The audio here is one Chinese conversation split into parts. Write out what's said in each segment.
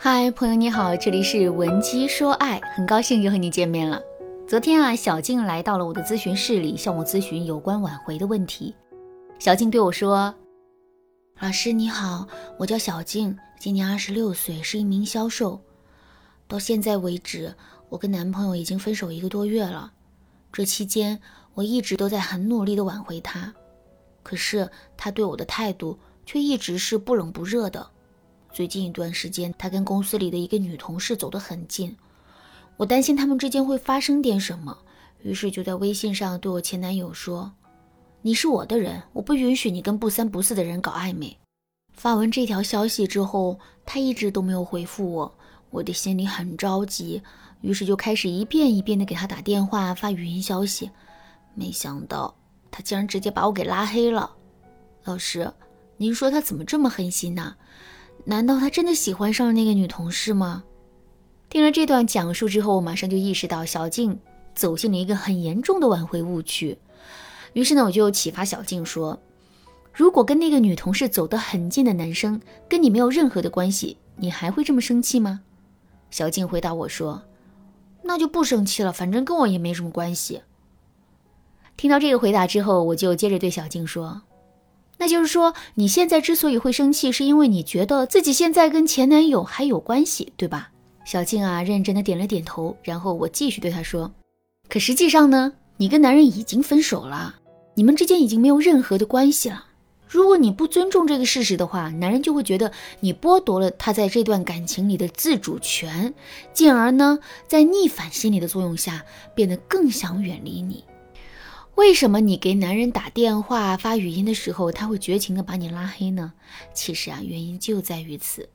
嗨，朋友你好，这里是文姬说爱，很高兴又和你见面了。昨天啊，小静来到了我的咨询室里，向我咨询有关挽回的问题。小静对我说：“老师你好，我叫小静，今年二十六岁，是一名销售。到现在为止，我跟男朋友已经分手一个多月了。这期间，我一直都在很努力的挽回他，可是他对我的态度却一直是不冷不热的。”最近一段时间，他跟公司里的一个女同事走得很近，我担心他们之间会发生点什么，于是就在微信上对我前男友说：“你是我的人，我不允许你跟不三不四的人搞暧昧。”发完这条消息之后，他一直都没有回复我，我的心里很着急，于是就开始一遍一遍的给他打电话、发语音消息，没想到他竟然直接把我给拉黑了。老师，您说他怎么这么狠心呢？难道他真的喜欢上了那个女同事吗？听了这段讲述之后，我马上就意识到小静走进了一个很严重的挽回误区。于是呢，我就启发小静说：“如果跟那个女同事走得很近的男生跟你没有任何的关系，你还会这么生气吗？”小静回答我说：“那就不生气了，反正跟我也没什么关系。”听到这个回答之后，我就接着对小静说。那就是说，你现在之所以会生气，是因为你觉得自己现在跟前男友还有关系，对吧？小静啊，认真的点了点头。然后我继续对她说：“可实际上呢，你跟男人已经分手了，你们之间已经没有任何的关系了。如果你不尊重这个事实的话，男人就会觉得你剥夺了他在这段感情里的自主权，进而呢，在逆反心理的作用下，变得更想远离你。”为什么你给男人打电话、发语音的时候，他会绝情的把你拉黑呢？其实啊，原因就在于此。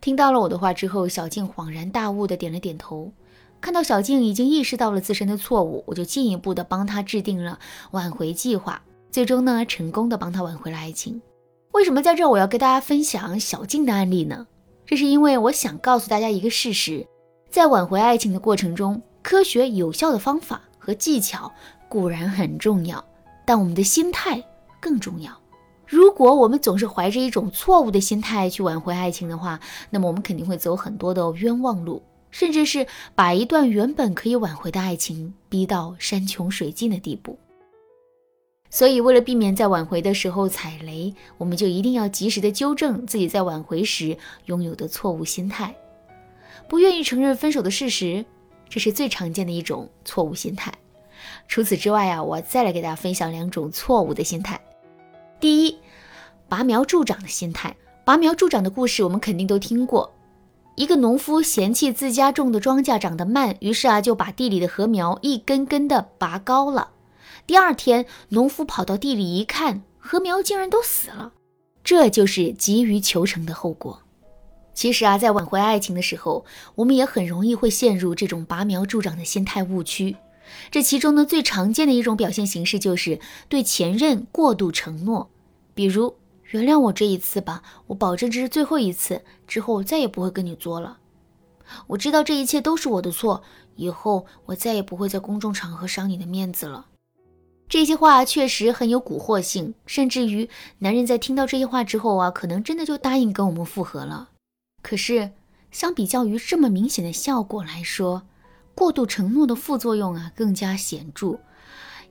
听到了我的话之后，小静恍然大悟的点了点头。看到小静已经意识到了自身的错误，我就进一步的帮她制定了挽回计划，最终呢，成功的帮她挽回了爱情。为什么在这我要跟大家分享小静的案例呢？这是因为我想告诉大家一个事实，在挽回爱情的过程中，科学有效的方法和技巧。固然很重要，但我们的心态更重要。如果我们总是怀着一种错误的心态去挽回爱情的话，那么我们肯定会走很多的冤枉路，甚至是把一段原本可以挽回的爱情逼到山穷水尽的地步。所以，为了避免在挽回的时候踩雷，我们就一定要及时的纠正自己在挽回时拥有的错误心态。不愿意承认分手的事实，这是最常见的一种错误心态。除此之外啊，我再来给大家分享两种错误的心态。第一，拔苗助长的心态。拔苗助长的故事我们肯定都听过。一个农夫嫌弃自家种的庄稼长得慢，于是啊就把地里的禾苗一根根的拔高了。第二天，农夫跑到地里一看，禾苗竟然都死了。这就是急于求成的后果。其实啊，在挽回爱情的时候，我们也很容易会陷入这种拔苗助长的心态误区。这其中呢，最常见的一种表现形式就是对前任过度承诺，比如原谅我这一次吧，我保证这是最后一次，之后我再也不会跟你作了。我知道这一切都是我的错，以后我再也不会在公众场合伤你的面子了。这些话确实很有蛊惑性，甚至于男人在听到这些话之后啊，可能真的就答应跟我们复合了。可是，相比较于这么明显的效果来说，过度承诺的副作用啊更加显著，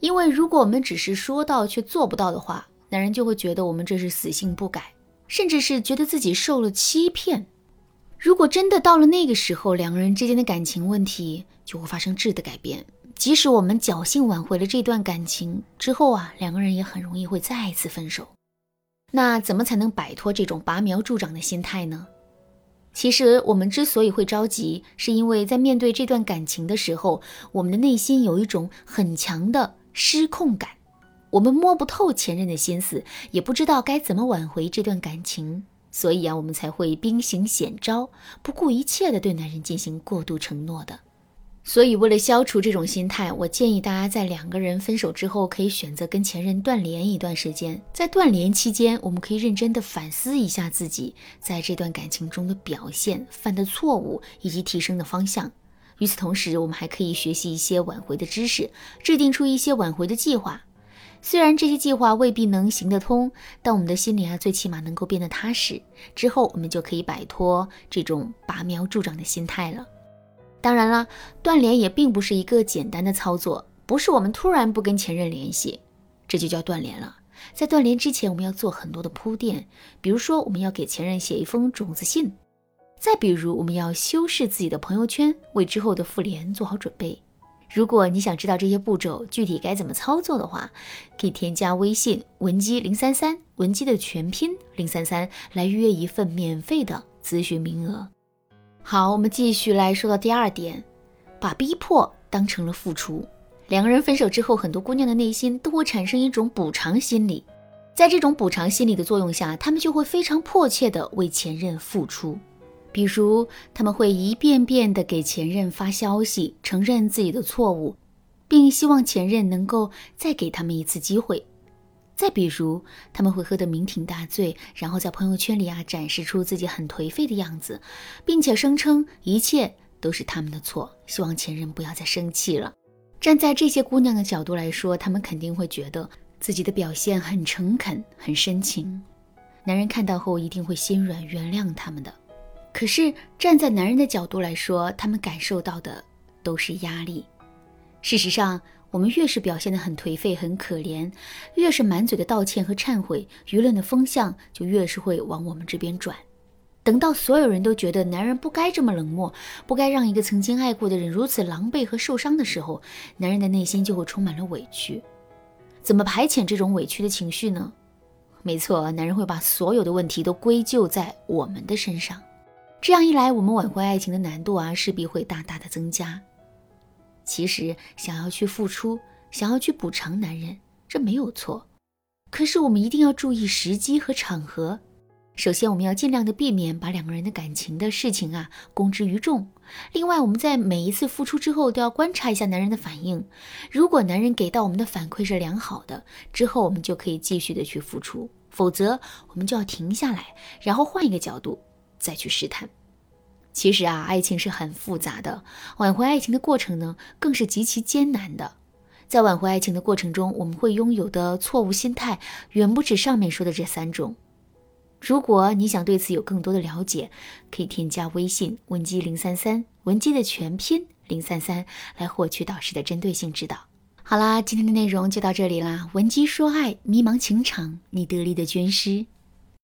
因为如果我们只是说到却做不到的话，男人就会觉得我们这是死性不改，甚至是觉得自己受了欺骗。如果真的到了那个时候，两个人之间的感情问题就会发生质的改变。即使我们侥幸挽回了这段感情之后啊，两个人也很容易会再一次分手。那怎么才能摆脱这种拔苗助长的心态呢？其实我们之所以会着急，是因为在面对这段感情的时候，我们的内心有一种很强的失控感。我们摸不透前任的心思，也不知道该怎么挽回这段感情，所以啊，我们才会兵行险招，不顾一切的对男人进行过度承诺的。所以，为了消除这种心态，我建议大家在两个人分手之后，可以选择跟前任断联一段时间。在断联期间，我们可以认真的反思一下自己在这段感情中的表现、犯的错误以及提升的方向。与此同时，我们还可以学习一些挽回的知识，制定出一些挽回的计划。虽然这些计划未必能行得通，但我们的心里啊，最起码能够变得踏实。之后，我们就可以摆脱这种拔苗助长的心态了。当然了，断联也并不是一个简单的操作，不是我们突然不跟前任联系，这就叫断联了。在断联之前，我们要做很多的铺垫，比如说，我们要给前任写一封种子信；再比如，我们要修饰自己的朋友圈，为之后的复联做好准备。如果你想知道这些步骤具体该怎么操作的话，可以添加微信文姬零三三，文姬的全拼零三三，来预约一份免费的咨询名额。好，我们继续来说到第二点，把逼迫当成了付出。两个人分手之后，很多姑娘的内心都会产生一种补偿心理，在这种补偿心理的作用下，她们就会非常迫切地为前任付出。比如，他们会一遍遍地给前任发消息，承认自己的错误，并希望前任能够再给他们一次机会。再比如，他们会喝得酩酊大醉，然后在朋友圈里啊展示出自己很颓废的样子，并且声称一切都是他们的错，希望前任不要再生气了。站在这些姑娘的角度来说，她们肯定会觉得自己的表现很诚恳、很深情，男人看到后一定会心软，原谅他们的。可是站在男人的角度来说，他们感受到的都是压力。事实上，我们越是表现得很颓废、很可怜，越是满嘴的道歉和忏悔，舆论的风向就越是会往我们这边转。等到所有人都觉得男人不该这么冷漠，不该让一个曾经爱过的人如此狼狈和受伤的时候，男人的内心就会充满了委屈。怎么排遣这种委屈的情绪呢？没错，男人会把所有的问题都归咎在我们的身上。这样一来，我们挽回爱情的难度啊，势必会大大的增加。其实，想要去付出，想要去补偿男人，这没有错。可是，我们一定要注意时机和场合。首先，我们要尽量的避免把两个人的感情的事情啊公之于众。另外，我们在每一次付出之后，都要观察一下男人的反应。如果男人给到我们的反馈是良好的，之后我们就可以继续的去付出；否则，我们就要停下来，然后换一个角度。再去试探，其实啊，爱情是很复杂的，挽回爱情的过程呢，更是极其艰难的。在挽回爱情的过程中，我们会拥有的错误心态远不止上面说的这三种。如果你想对此有更多的了解，可以添加微信文姬零三三，文姬的全拼零三三，来获取导师的针对性指导。好啦，今天的内容就到这里啦，文姬说爱，迷茫情场，你得力的军师。